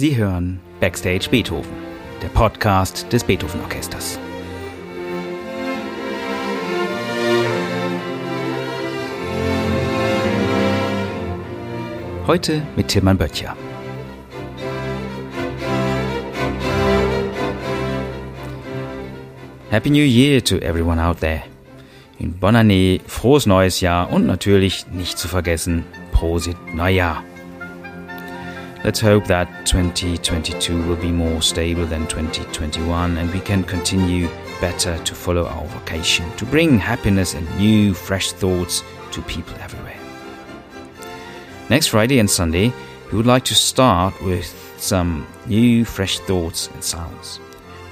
Sie hören Backstage Beethoven, der Podcast des Beethoven Orchesters. Heute mit Tilman Böttcher. Happy New Year to everyone out there. In Bonne Année, frohes neues Jahr und natürlich nicht zu vergessen, Prosit Neujahr. Let's hope that 2022 will be more stable than 2021 and we can continue better to follow our vocation, to bring happiness and new, fresh thoughts to people everywhere. Next Friday and Sunday, we would like to start with some new, fresh thoughts and sounds.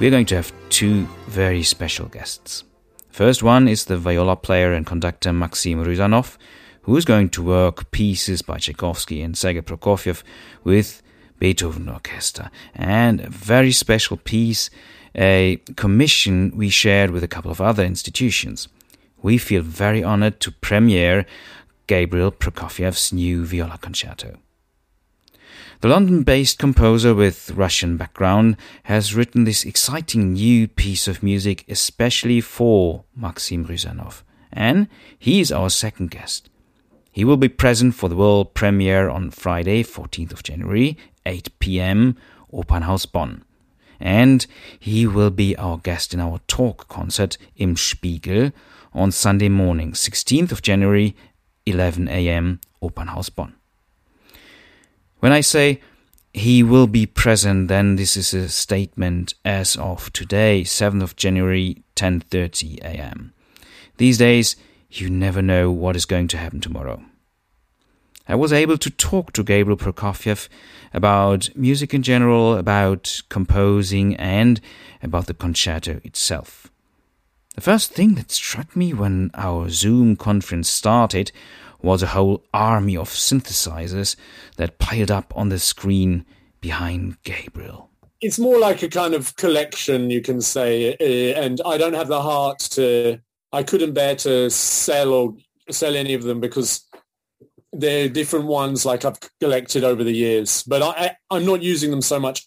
We're going to have two very special guests. First one is the viola player and conductor Maxim Rysanov, who is going to work pieces by Tchaikovsky and Sergei Prokofiev with Beethoven Orchestra. And a very special piece, a commission we shared with a couple of other institutions. We feel very honored to premiere Gabriel Prokofiev's new viola concerto. The London based composer with Russian background has written this exciting new piece of music especially for Maxim Rysanov, and he is our second guest. He will be present for the world premiere on Friday, 14th of January, 8 p.m., Opernhaus Bonn. And he will be our guest in our talk concert Im Spiegel on Sunday morning, 16th of January, 11 a.m., Opernhaus Bonn. When I say he will be present, then this is a statement as of today, 7th of January, 10:30 a.m. These days, you never know what is going to happen tomorrow. I was able to talk to Gabriel Prokofiev about music in general, about composing, and about the concerto itself. The first thing that struck me when our Zoom conference started was a whole army of synthesizers that piled up on the screen behind Gabriel. It's more like a kind of collection, you can say, uh, and I don't have the heart to. I couldn't bear to sell or sell any of them because they're different ones like I've collected over the years, but I, I, am not using them so much.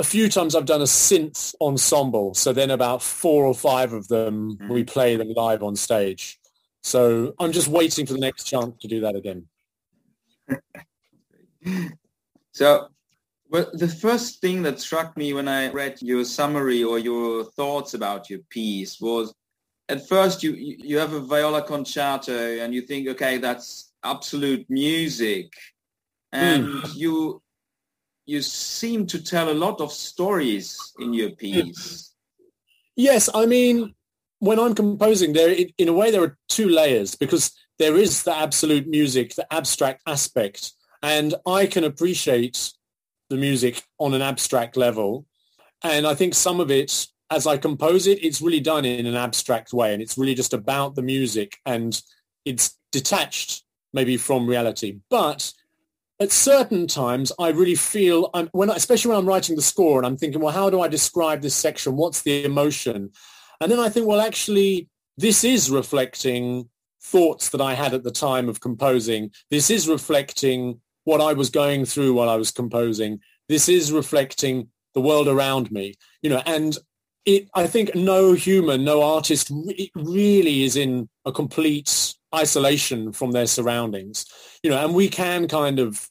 A few times I've done a synth ensemble, so then about four or five of them mm. we play them live on stage. So I'm just waiting for the next chance to do that again. so, well, the first thing that struck me when I read your summary or your thoughts about your piece was, at first you you have a viola concerto and you think, okay, that's absolute music. And mm. you you seem to tell a lot of stories in your piece. Yes i mean when i'm composing there in a way there are two layers because there is the absolute music the abstract aspect and i can appreciate the music on an abstract level. And i think some of it as i compose it it's really done in an abstract way and it's really just about the music and it's detached maybe from reality. But at certain times, I really feel, I'm, when I, especially when I'm writing the score and I'm thinking, well, how do I describe this section? What's the emotion? And then I think, well, actually, this is reflecting thoughts that I had at the time of composing. This is reflecting what I was going through while I was composing. This is reflecting the world around me, you know, and it, I think no human, no artist re- really is in a complete isolation from their surroundings. You know, and we can kind of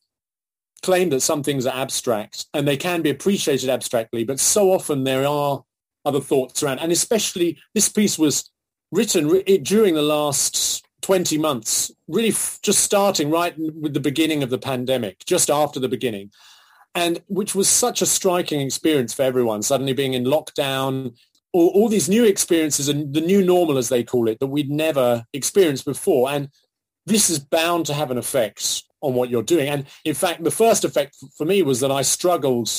claim that some things are abstract and they can be appreciated abstractly, but so often there are other thoughts around. And especially this piece was written during the last 20 months, really f- just starting right with the beginning of the pandemic, just after the beginning. And which was such a striking experience for everyone, suddenly being in lockdown, all, all these new experiences and the new normal, as they call it, that we'd never experienced before. And this is bound to have an effect on what you're doing. And in fact, the first effect for me was that I struggled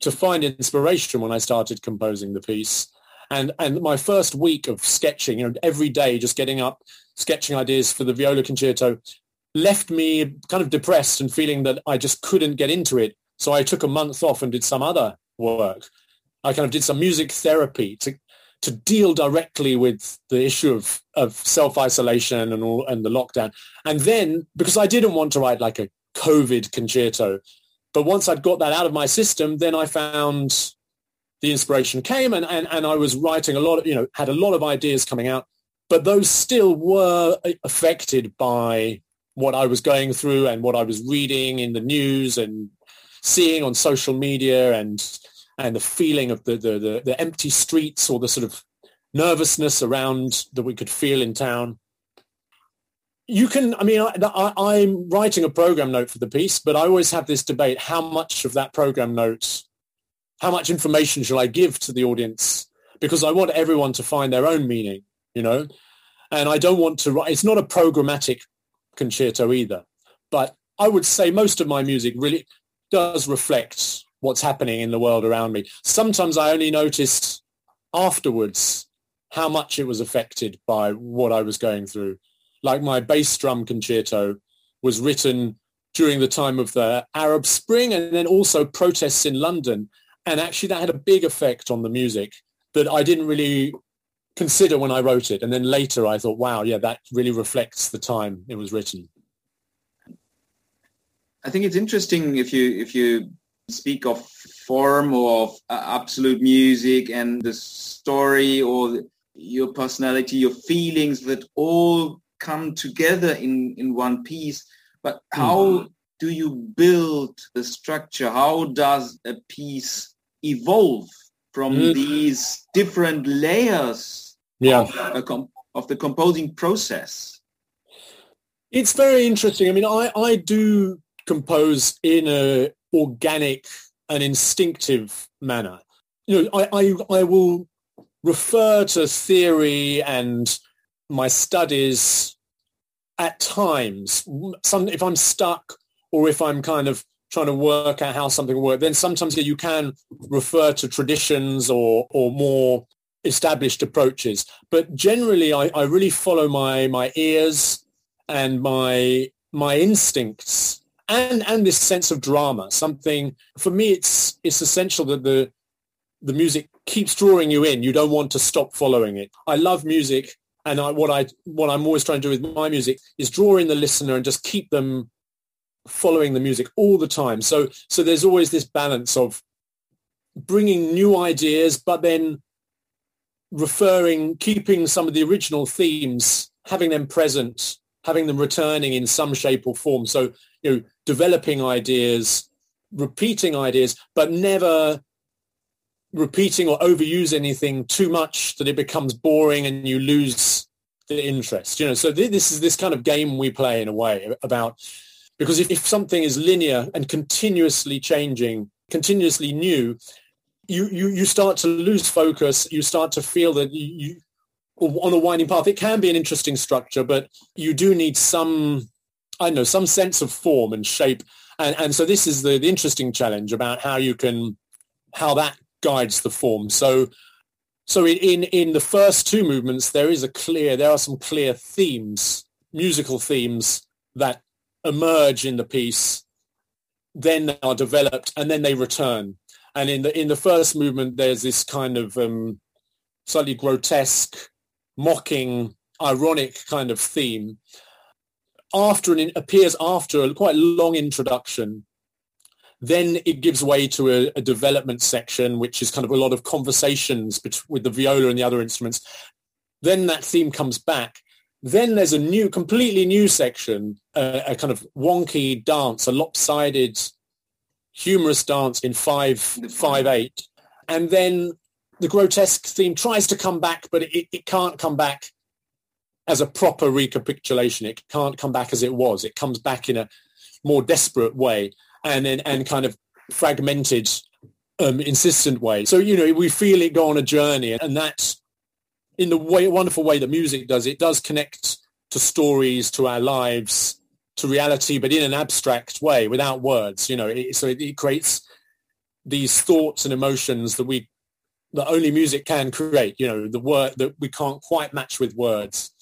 to find inspiration when I started composing the piece. And, and my first week of sketching, you know, every day just getting up, sketching ideas for the viola concerto left me kind of depressed and feeling that I just couldn't get into it. So I took a month off and did some other work. I kind of did some music therapy to to deal directly with the issue of of self isolation and all and the lockdown. And then because I didn't want to write like a COVID concerto, But once I'd got that out of my system, then I found the inspiration came and, and, and I was writing a lot of, you know, had a lot of ideas coming out, but those still were affected by what I was going through and what I was reading in the news and seeing on social media and and the feeling of the, the, the, the empty streets or the sort of nervousness around that we could feel in town. You can i mean I, am writing a program note for the piece but i always have this debate how much of that program note how much information shall i give to the audience? Because i want everyone to find their own meaning you know? And i don't want to write it's not a programmatic concerto either but i would say most of my music really does reflect what's happening in the world around me sometimes i only noticed afterwards how much it was affected by what i was going through like my bass drum concerto was written during the time of the Arab Spring and then also protests in London. And actually that had a big effect on the music that I didn't really consider when I wrote it. And then later I thought, wow, yeah, that really reflects the time it was written. I think it's interesting if you if you speak of form or of uh, absolute music and the story or your personality, your feelings that all come together in, in one piece. But how mm. do you build the structure? How does a piece evolve from mm. these different layers yeah. of, of the composing process? It's very interesting. I mean, I, I do compose in a organic and instinctive manner. You know, I, I, I will refer to theory and my studies at times, some, if I'm stuck or if I'm kind of trying to work out how something works, then sometimes you can refer to traditions or, or more established approaches. But generally, I, I really follow my, my ears and my, my instincts and, and this sense of drama. Something, for me, it's, it's essential that the, the music keeps drawing you in. You don't want to stop following it. I love music and I, what I what I'm always trying to do with my music is draw in the listener and just keep them following the music all the time. So so there's always this balance of bringing new ideas, but then referring, keeping some of the original themes, having them present, having them returning in some shape or form. So you know, developing ideas, repeating ideas, but never repeating or overuse anything too much that it becomes boring and you lose the interest you know? So th- this is this kind of game we play in a way about because if, if something is linear and continuously changing continuously new you, you you start to lose focus you start to feel that you, you on a winding path. It can be an interesting structure but you do need some i don't know some sense of form and shape and and so this is the, the interesting challenge about how you can how that guides the form. So, so in in the first two movements, there is a clear, there are some clear themes, musical themes that emerge in the piece, then are developed, and then they return. And in the in the first movement, there's this kind of um, slightly grotesque, mocking, ironic kind of theme. After an appears after a quite long introduction, then it gives way to a, a, development section, which is kind of a lot of conversations with the viola and the other instruments. Then that theme comes back. Then there's a new, completely new section, uh, a kind of wonky dance, a lopsided, humorous dance in five, five, eight. And then the grotesque theme tries to come back, but it, it can't come back as a proper recapitulation. It can't come back as it was. It comes back in a more desperate way and then and kind of fragmented, um, insistent way. So you know we feel it go on a journey, and that's in the way wonderful way that music does. It does connect to stories, to our lives, to reality, but in an abstract way, without words. You know, it, so it, it creates these thoughts and emotions that we that only music can create. You know, the word that we can't quite match with words.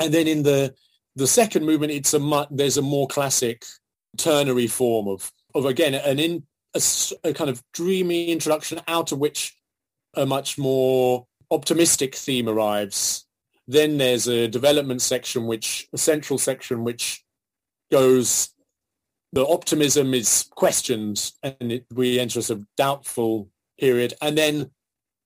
And then in the the second movement, it's a there's a more classic ternary form of, of again, an in, a, a kind of dreamy introduction out of which a much more optimistic theme arrives. Then there's a development section, which a central section, which goes the optimism is questioned and it, we enter a sort of doubtful period. And then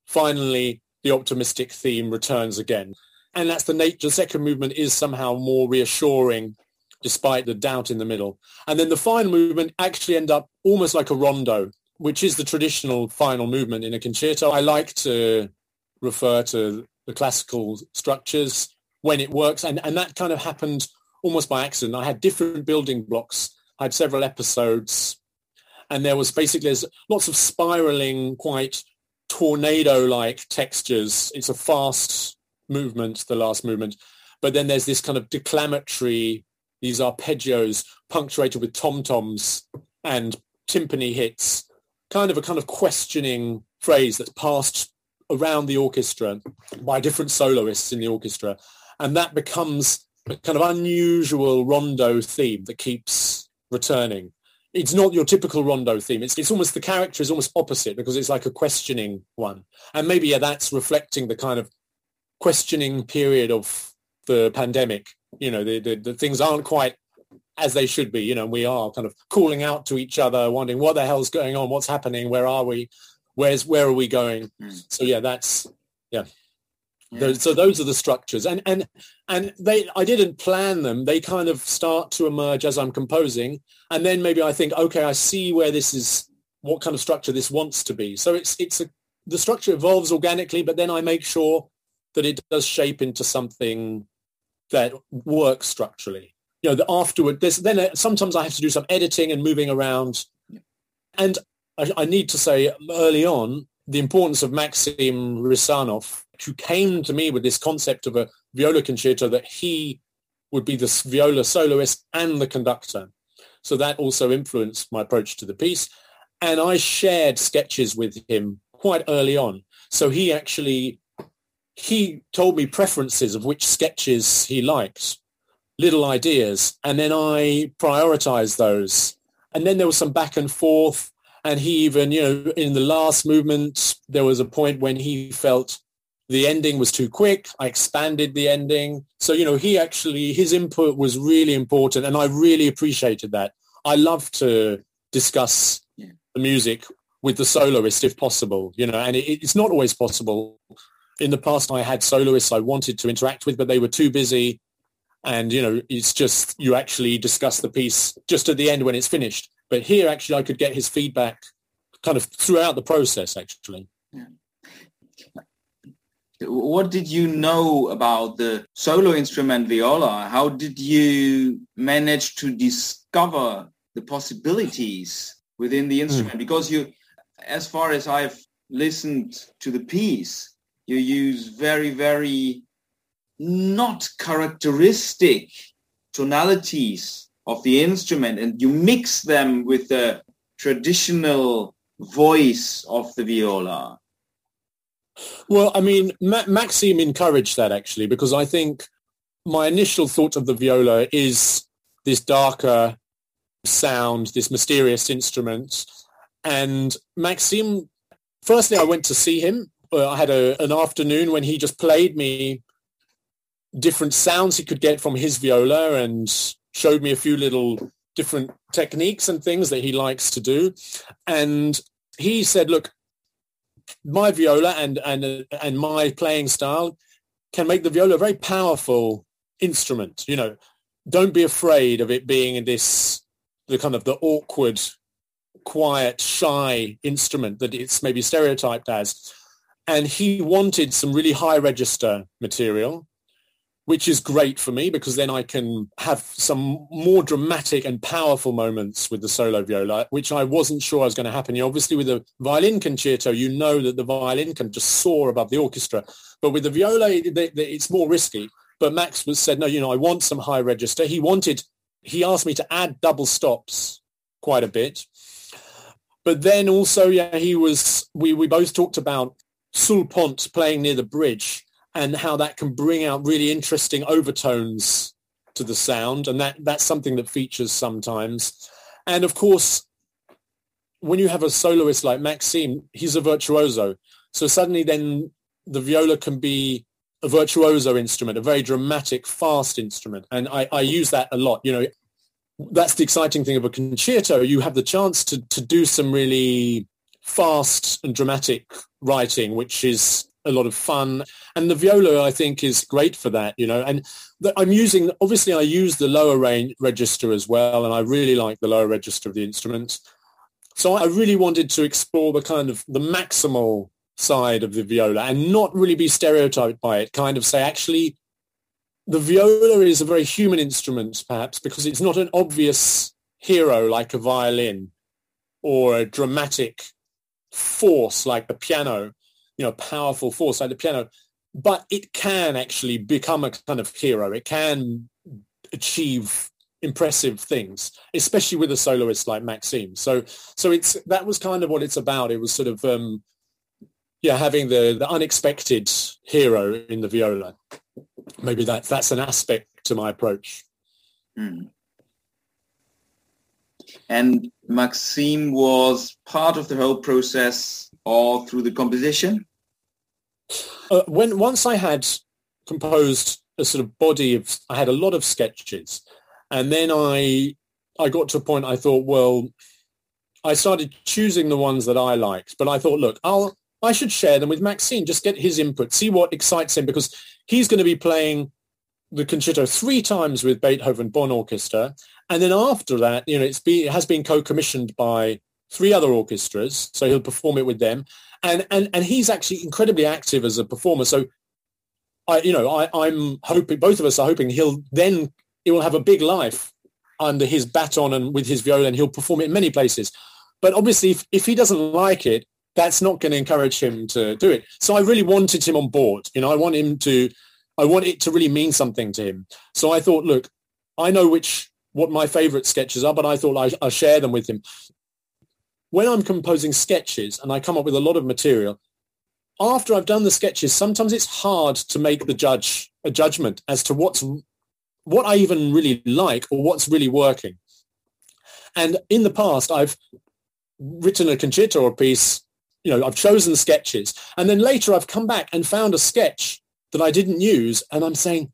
finally, the optimistic theme returns again. And that's the nature. The second movement is somehow more reassuring despite the doubt in the middle. And then the final movement actually end up almost like a rondo, which is the traditional final movement in a concerto. I like to refer to the classical structures when it works. And, and that kind of happened almost by accident. I had different building blocks. I had several episodes and there was basically there's lots of spiraling, quite tornado-like textures. It's a fast movement, the last movement. But then there's this kind of declamatory, these arpeggios punctuated with tom-toms and timpani hits, kind of a kind of questioning phrase that's passed around the orchestra by different soloists in the orchestra. And that becomes a kind of unusual rondo theme that keeps returning. It's not your typical rondo theme. It's, it's almost the character is almost opposite because it's like a questioning one. And maybe yeah, that's reflecting the kind of questioning period of the pandemic. You know, the, the, the things aren't quite as they should be. You know, we are kind of calling out to each other, wondering what the hell's going on, what's happening, where are we, where's where are we going? Mm. So yeah, that's yeah. yeah. Those, so those are the structures, and and and they. I didn't plan them. They kind of start to emerge as I'm composing, and then maybe I think, okay, I see where this is, what kind of structure this wants to be. So it's it's a the structure evolves organically, but then I make sure that it does shape into something that works structurally. You know, the afterward, there's, then uh, sometimes I have to do some editing and moving around. And I, I need to say early on the importance of Maxim Rysanov, who came to me with this concept of a viola concerto that he would be the viola soloist and the conductor. So that also influenced my approach to the piece. And I shared sketches with him quite early on. So he actually he told me preferences of which sketches he liked, little ideas, and then I prioritized those. And then there was some back and forth. And he even, you know, in the last movement, there was a point when he felt the ending was too quick. I expanded the ending. So, you know, he actually, his input was really important. And I really appreciated that. I love to discuss yeah. the music with the soloist if possible, you know, and it, it's not always possible in the past I had soloists I wanted to interact with, but they were too busy. And, you know, it's just, you actually discuss the piece just at the end when it's finished. But here, actually, I could get his feedback kind of throughout the process, actually. Yeah. What did you know about the solo instrument viola? How did you manage to discover the possibilities within the instrument? Mm. Because you, as far as I've listened to the piece, you use very, very not characteristic tonalities of the instrument and you mix them with the traditional voice of the viola. Well, I mean, Ma- Maxim encouraged that actually because I think my initial thought of the viola is this darker sound, this mysterious instrument. And Maxim, firstly, I went to see him uh, I had a, an afternoon when he just played me different sounds he could get from his viola and showed me a few little different techniques and things that he likes to do. And he said, look, my viola and, and, and my playing style can make the viola a very powerful instrument. You know, don't be afraid of it being this, the kind of the awkward, quiet, shy instrument that it's maybe stereotyped as and he wanted some really high register material which is great for me because then I can have some more dramatic and powerful moments with the solo viola, which I wasn't sure was going to happen. You obviously with a violin concerto, you know that the violin can just soar above the orchestra, but with the viola, it's more risky. But Max was said, no, you know, I want some high register. He wanted, he asked me to add double stops quite a bit. But then also, yeah, he was, we, we both talked about Sul Pont playing near the bridge and how that can bring out really interesting overtones to the sound. And that, that's something that features sometimes. And of course, when you have a soloist like Maxime, he's a virtuoso. So suddenly then the viola can be a virtuoso instrument, a very dramatic, fast instrument. And I, I use that a lot. You know, that's the exciting thing of a concerto. You have the chance to, to do some really fast and dramatic writing, which is a lot of fun. And the viola, I think, is great for that, you know. And the, I'm using, obviously, I use the lower range register as well, and I really like the lower register of the instruments. So I really wanted to explore the kind of the maximal side of the viola and not really be stereotyped by it. Kind of say, actually, the viola is a very human instrument, perhaps, because it's not an obvious hero like a violin or a dramatic force like the piano, you know, powerful force like the piano. But it can actually become a kind of hero. It can achieve impressive things, especially with a soloist like Maxime. So, so it's that was kind of what it's about. It was sort of, um, yeah, having the the unexpected hero in the viola maybe that that's an aspect to my approach. Mm. And Maxime was part of the whole process all through the composition? Uh, when once I had composed a sort of body of, I had a lot of sketches, and then I I got to a point I thought, well, I started choosing the ones that I liked, but I thought, look, I'll I should share them with Maxime, just get his input, see what excites him, because he's going to be playing the concerto three times with Beethoven Bonn Orchestra. And then after that, you know, it's be, it has been co-commissioned by three other orchestras. So he'll perform it with them. And, and, and he's actually incredibly active as a performer. So I, you know, I, I'm hoping, both of us are hoping he'll then, it will have a big life under his baton and with his viola and he'll perform it in many places. But obviously, if, if he doesn't like it, that's not going to encourage him to do it. So I really wanted him on board. You know, I want him to, I want it to really mean something to him. So I thought, look, I know which, what my favorite sketches are, but I thought I, I'll share them with him. When I'm composing sketches and I come up with a lot of material, after I've done the sketches, sometimes it's hard to make the judge a judgment as to what's what I even really like or what's really working. And in the past, I've written a concerto or a piece you know, I've chosen sketches. And then later I've come back and found a sketch that I didn't use. And I'm saying,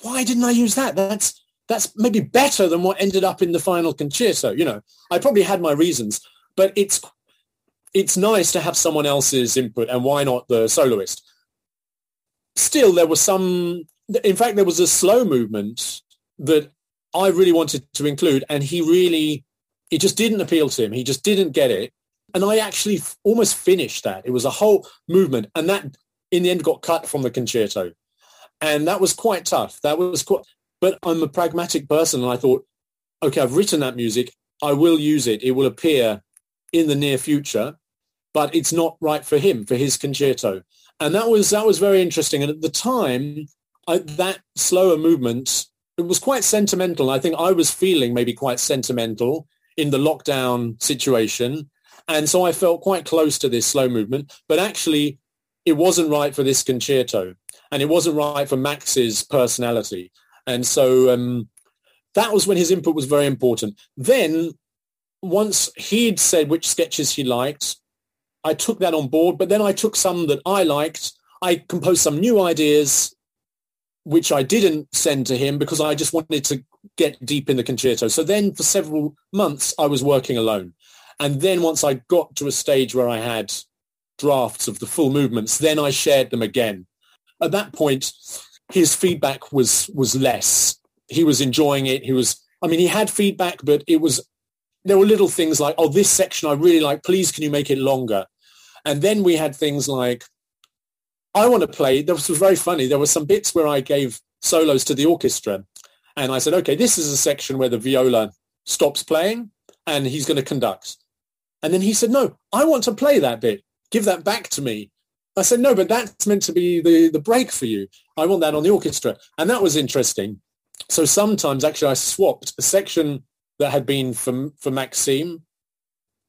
why didn't I use that? That's, that's maybe better than what ended up in the final concerto. You know, I probably had my reasons, but it's, it's nice to have someone else's input and why not the soloist? Still, there was some, in fact, there was a slow movement that I really wanted to include and he really, it just didn't appeal to him. He just didn't get it and I actually almost finished that. It was a whole movement, and that in the end got cut from the concerto, and that was quite tough. That was quite. But I'm a pragmatic person, and I thought, okay, I've written that music. I will use it. It will appear in the near future, but it's not right for him for his concerto. And that was that was very interesting. And at the time, I, that slower movement it was quite sentimental. I think I was feeling maybe quite sentimental in the lockdown situation and so I felt quite close to this slow movement, but actually it wasn't right for this concerto and it wasn't right for Max's personality. And so um, that was when his input was very important. Then once he'd said which sketches he liked, I took that on board, but then I took some that I liked. I composed some new ideas, which I didn't send to him because I just wanted to get deep in the concerto. So then for several months, I was working alone. And then once I got to a stage where I had drafts of the full movements, then I shared them again. At that point, his feedback was was less. He was enjoying it. He was, I mean, he had feedback, but it was, there were little things like, oh, this section I really like. Please, can you make it longer? And then we had things like, I want to play. This was very funny. There were some bits where I gave solos to the orchestra. And I said, okay, this is a section where the viola stops playing and he's going to conduct. And then he said, no, I want to play that bit. Give that back to me. I said, no, but that's meant to be the, the break for you. I want that on the orchestra. And that was interesting. So sometimes actually I swapped a section that had been for, for Maxime,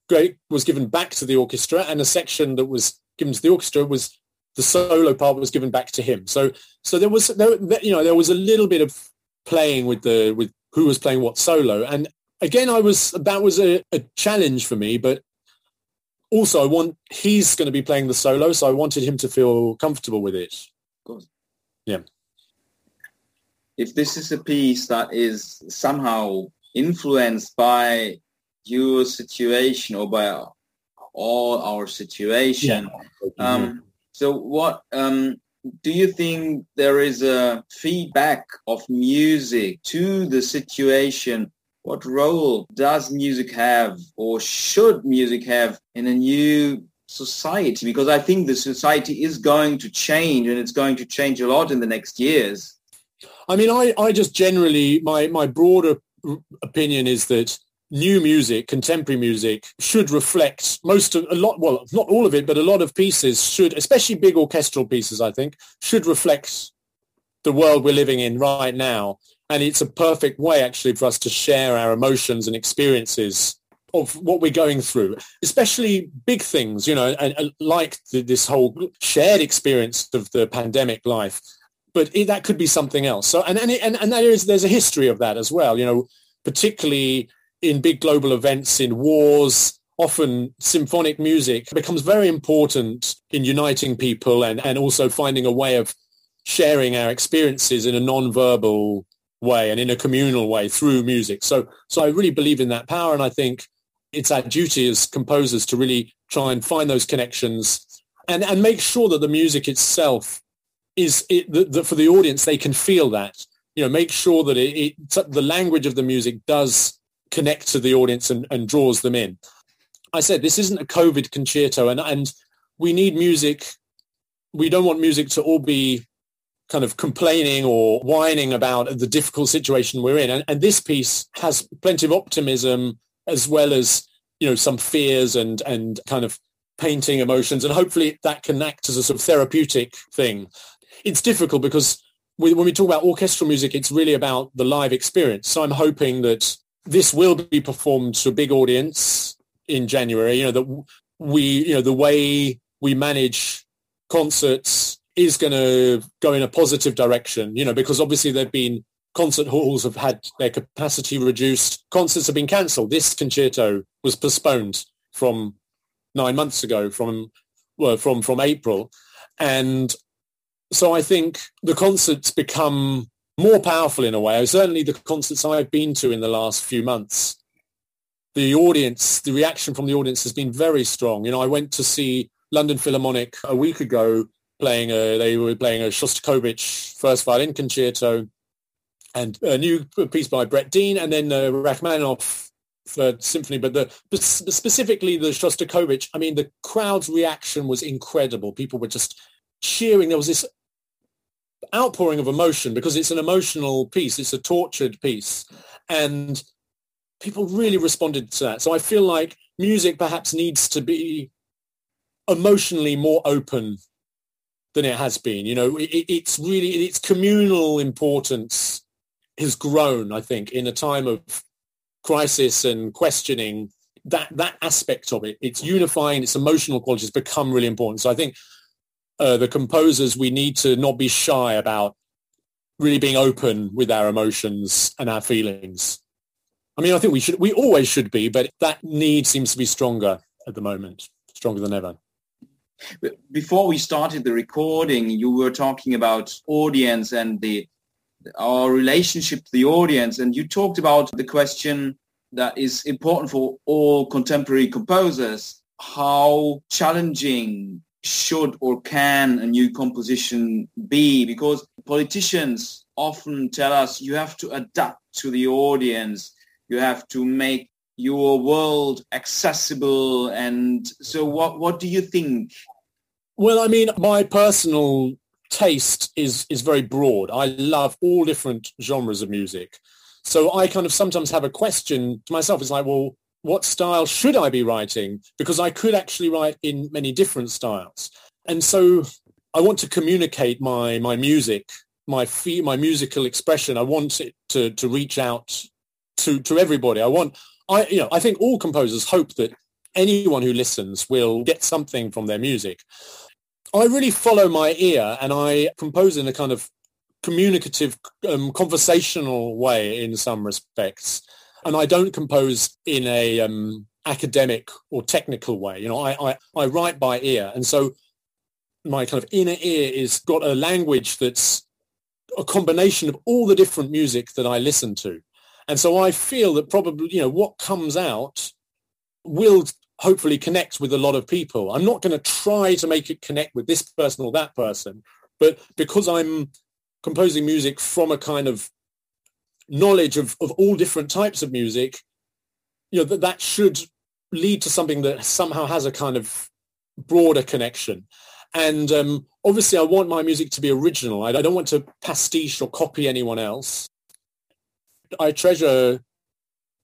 great, was given back to the orchestra, and a section that was given to the orchestra was the solo part was given back to him. So so there was there, you know there was a little bit of playing with the with who was playing what solo, and again, I was that was a, a challenge for me, but also I want he's going to be playing the solo, so I wanted him to feel comfortable with it. Yeah. If this is a piece that is somehow influenced by your situation or by all our situation. Yeah. Um, so what um, do you think there is a feedback of music to the situation? What role does music have or should music have in a new society? Because I think the society is going to change and it's going to change a lot in the next years. I mean, I, I just generally, my, my broader opinion is that new music, contemporary music, should reflect most of a lot. Well, not all of it, but a lot of pieces should, especially big orchestral pieces, I think, should reflect the world we're living in right now. And it's a perfect way, actually, for us to share our emotions and experiences of what we're going through, especially big things, you know, and, and like the, this whole shared experience of the pandemic life. But it, that could be something else. So, and and, and and there is there's a history of that as well. You know, particularly in big global events, in wars, often symphonic music becomes very important in uniting people and, and also finding a way of sharing our experiences in a non-verbal way and in a communal way through music. So, so I really believe in that power. And I think it's our duty as composers to really try and find those connections and, and make sure that the music itself is it, that for the audience, they can feel that, you know, make sure that it, it the language of the music does connect to the audience and, and draws them in. I said this isn't a COVID concerto, and and we need music. We don't want music to all be kind of complaining or whining about the difficult situation we're in. And, and this piece has plenty of optimism as well as you know some fears and and kind of painting emotions, and hopefully that can act as a sort of therapeutic thing. It's difficult because when we talk about orchestral music, it's really about the live experience. So I'm hoping that this will be performed to a big audience in January. You know that we, you know, the way we manage concerts is going to go in a positive direction. You know, because obviously there've been concert halls have had their capacity reduced. Concerts have been cancelled. This concerto was postponed from nine months ago, from well, from from April, and so I think the concerts become more powerful in a way. Certainly the concerts I've been to in the last few months, the audience, the reaction from the audience has been very strong. You know, I went to see London Philharmonic a week ago playing a, they were playing a Shostakovich first violin concerto and a new piece by Brett Dean and then uh, Rachmaninoff third symphony. But the specifically the Shostakovich, I mean, the crowd's reaction was incredible. People were just cheering. There was this outpouring of emotion because it's an emotional piece. It's a tortured piece. And people really responded to that. So I feel like music perhaps needs to be emotionally more open than it has been. You know, it, it's really, its communal importance has grown, I think, in a time of crisis and questioning that that aspect of it its unifying its emotional qualities become really important so i think uh, the composers, we need to not be shy about really being open with our emotions and our feelings. I mean, I think we should, we always should be, but that need seems to be stronger at the moment, stronger than ever. Before we started the recording, you were talking about audience and the our relationship to the audience, and you talked about the question that is important for all contemporary composers: how challenging should or can a new composition be? Because politicians often tell us you have to adapt to the audience. You have to make your world accessible. And so what, what do you think? Well, I mean, my personal taste is, is very broad. I love all different genres of music. So I kind of sometimes have a question to myself. It's like, well, what style should I be writing? Because I could actually write in many different styles. And so I want to communicate my, my music, my fee, my musical expression. I want it to, to reach out to, to everybody. I want, I, you know, I think all composers hope that anyone who listens will get something from their music. I really follow my ear and I compose in a kind of communicative, um, conversational way in some respects and I don't compose in a um, academic or technical way. You know, I, I, I write by ear, and so my kind of inner ear is got a language that's a combination of all the different music that I listen to. And so I feel that probably, you know, what comes out will hopefully connect with a lot of people. I'm not going to try to make it connect with this person or that person, but because I'm composing music from a kind of knowledge of, of all different types of music, you know, that, that should lead to something that somehow has a kind of broader connection. And um, obviously I want my music to be original. I, I don't want to pastiche or copy anyone else. I treasure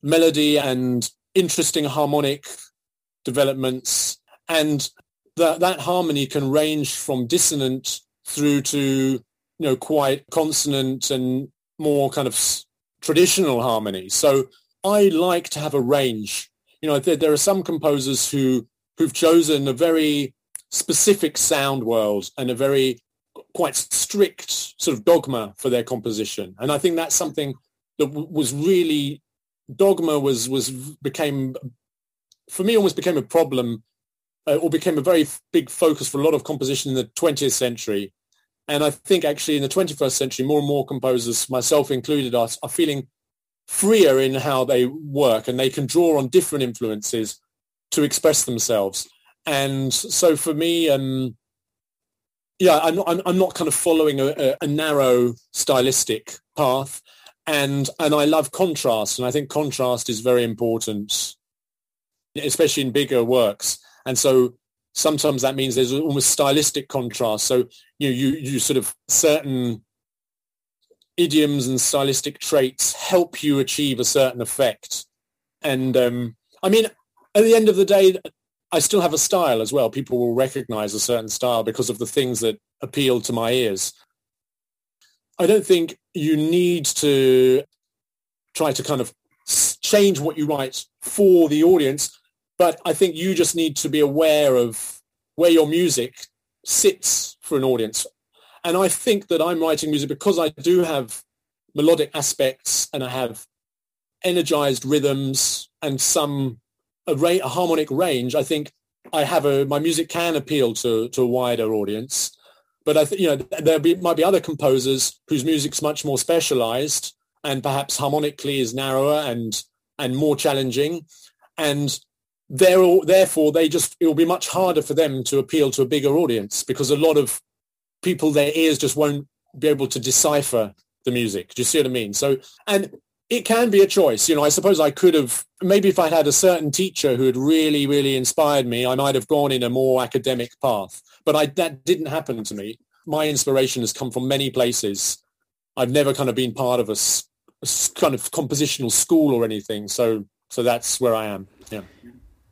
melody and interesting harmonic developments and that that harmony can range from dissonant through to you know quite consonant and more kind of traditional harmony. So i like to have a range. You know there, there are some composers who who've chosen a very specific sound world and a very quite strict sort of dogma for their composition and i think that's something that w- was really dogma was was became for me almost became a problem uh, or became a very big focus for a lot of composition in the 20th century. And I think actually in the 21st century, more and more composers, myself included, are, are feeling freer in how they work and they can draw on different influences to express themselves. And so for me, um, yeah, I'm I'm, I'm not kind of following a, a, a narrow stylistic path and and I love contrast, and I think contrast is very important, especially in bigger works. And so sometimes that means there's almost stylistic contrast. So you know, you you sort of certain idioms and stylistic traits help you achieve a certain effect. And um, I mean, at the end of the day, I still have a style as well. People will recognize a certain style because of the things that appeal to my ears. I don't think you need to try to kind of change what you write for the audience, but I think you just need to be aware of where your music sits for an audience. And I think that I'm writing music because I do have melodic aspects and I have energized rhythms and some a, ra- a harmonic range. I think I have a my music can appeal to to a wider audience. But I think you know there be, might be other composers whose music's much more specialized and perhaps harmonically is narrower and and more challenging, and they're therefore they just it will be much harder for them to appeal to a bigger audience because a lot of people their ears just won't be able to decipher the music. Do you see what I mean? So and it can be a choice. You know, I suppose I could have maybe if I'd had a certain teacher who had really, really inspired me, I might have gone in a more academic path. But I, that didn't happen to me. My inspiration has come from many places. I've never kind of been part of a, a kind of compositional school or anything. So, so that's where I am. Yeah.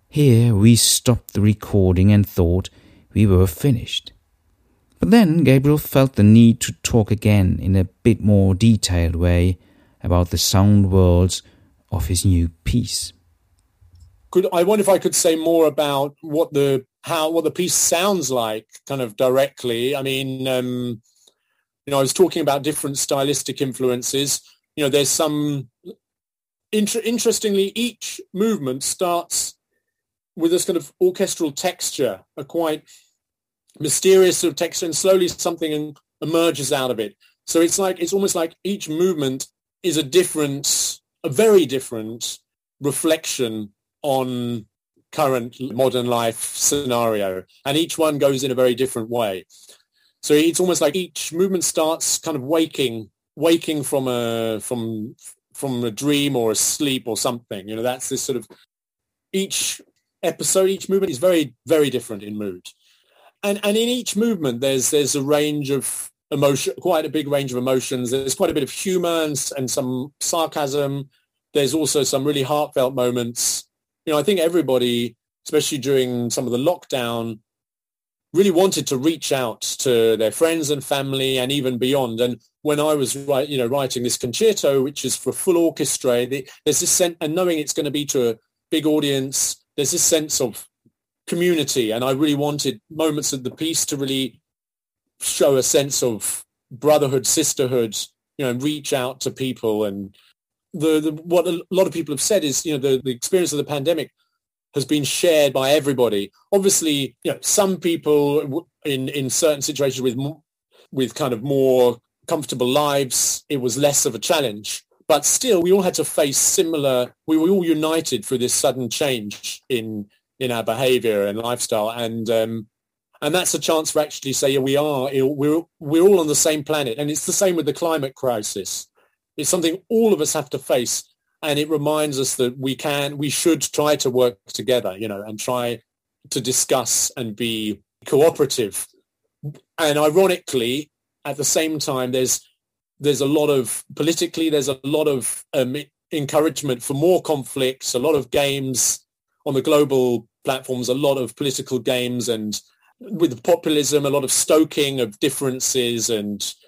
Here we stopped the recording and thought we were finished. But then Gabriel felt the need to talk again in a bit more detailed way about the sound worlds of his new piece. Could I wonder if I could say more about what the how what the piece sounds like kind of directly. I mean, um, you know, I was talking about different stylistic influences. You know, there's some inter- interestingly, each movement starts with this kind of orchestral texture, a quite mysterious sort of texture, and slowly something emerges out of it. So it's like it's almost like each movement is a different, a very different reflection on current modern life scenario. And each one goes in a very different way. So it's almost like each movement starts kind of waking, waking from a, from, from a dream or a sleep or something. You know, that's this sort of, each episode, each movement is very, very different in mood. And, and in each movement, there's, there's a range of emotion, quite a big range of emotions. There's quite a bit of humor and, and some sarcasm. There's also some really heartfelt moments you know, I think everybody, especially during some of the lockdown, really wanted to reach out to their friends and family and even beyond. And when I was you know, writing this concerto, which is for a full orchestra, the, there's this sense, and knowing it's going to be to a big audience, there's this sense of community. And I really wanted moments of the piece to really show a sense of brotherhood, sisterhood, you know, and reach out to people and the, the, what a lot of people have said is you know the, the experience of the pandemic has been shared by everybody. Obviously, you know some people in in certain situations with with kind of more comfortable lives, it was less of a challenge. but still we all had to face similar, we were all united through this sudden change in, in our behavior and lifestyle. And, um, and that's a chance for actually say, yeah, we are, we're, we're all on the same planet. And it's the same with the climate crisis. It's something all of us have to face. And it reminds us that we can, we should try to work together, you know, and try to discuss and be cooperative. And ironically, at the same time, there's there's a lot of politically, there's a lot of um, encouragement for more conflicts, a lot of games on the global platforms, a lot of political games, and with populism, a lot of stoking of differences and and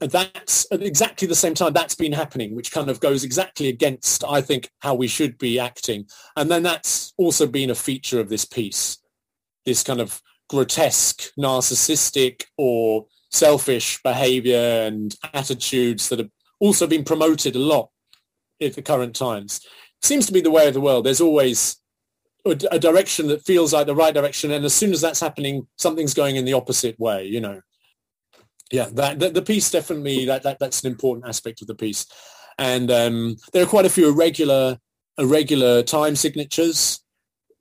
that's at exactly the same time that's been happening, which kind of goes exactly against, I think, how we should be acting. And then that's also been a feature of this piece, this kind of grotesque, narcissistic or selfish behavior and attitudes that have also been promoted a lot at the current times. seems to be the way of the world. There's always a, a direction that feels like the right direction, and as soon as that's happening, something's going in the opposite way. You know, yeah, that, the, piece definitely that, that that's an important aspect of the piece, and um, there are quite a few irregular irregular time signatures.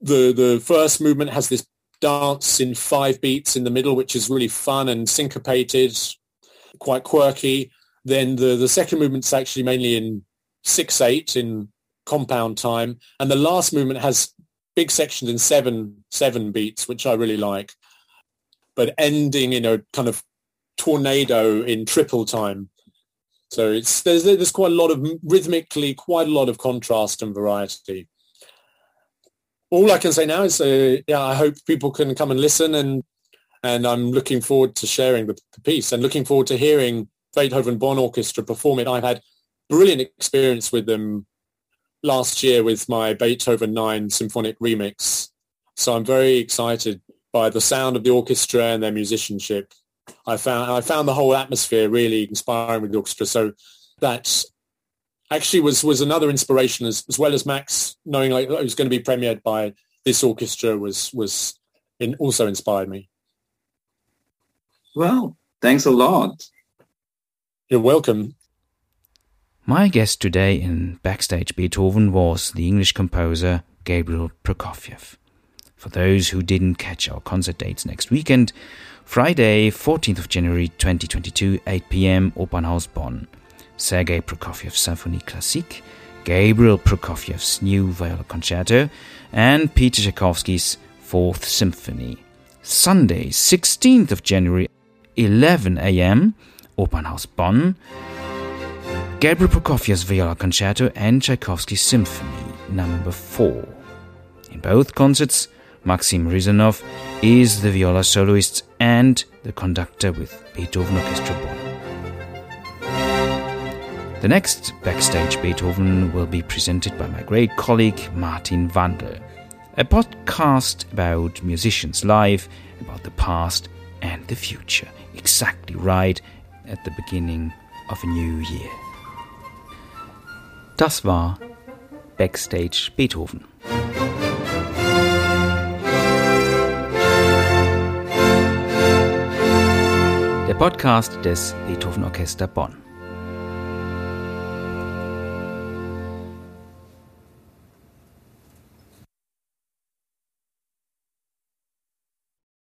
The the first movement has this dance in five beats in the middle, which is really fun and syncopated, quite quirky. Then the, the second movement's actually mainly in six eight in compound time, and the last movement has big sections in seven seven beats, which I really like, but ending in a kind of tornado in triple time. So it's there's there's quite a lot of rhythmically quite a lot of contrast and variety all I can say now is, uh, yeah, I hope people can come and listen, and and I'm looking forward to sharing the, the piece and looking forward to hearing Beethoven Bonn Orchestra perform it. I've had brilliant experience with them last year with my Beethoven 9 symphonic remix. So I'm very excited by the sound of the orchestra and their musicianship. I found I found the whole atmosphere really inspiring with the orchestra. So that actually was was another inspiration as, as well as Max knowing like it was going to be premiered by this orchestra was was in, also inspired me. Well, thanks a lot. You're welcome. My guest today in Backstage Beethoven was the English composer Gabriel Prokofiev. For those who didn't catch our concert dates next weekend, Friday, 14th of January 2022, 8 p.m., Opernhaus Bonn. Sergei Prokofiev's Symphonie Classique, Gabriel Prokofiev's New Viola Concerto, and Peter Tchaikovsky's Fourth Symphony. Sunday, 16th of January, 11 a.m., Opernhaus Bonn, Gabriel Prokofiev's Viola Concerto and Tchaikovsky's Symphony Number 4. In both concerts, Maxim Rysanov is the viola soloist and the conductor with Beethoven Orchestra Bonn. The next Backstage Beethoven will be presented by my great colleague Martin Wandel, a podcast about musicians' life, about the past and the future, exactly right at the beginning of a new year. Das war Backstage Beethoven. Podcast des Beethoven Orchester Bonn.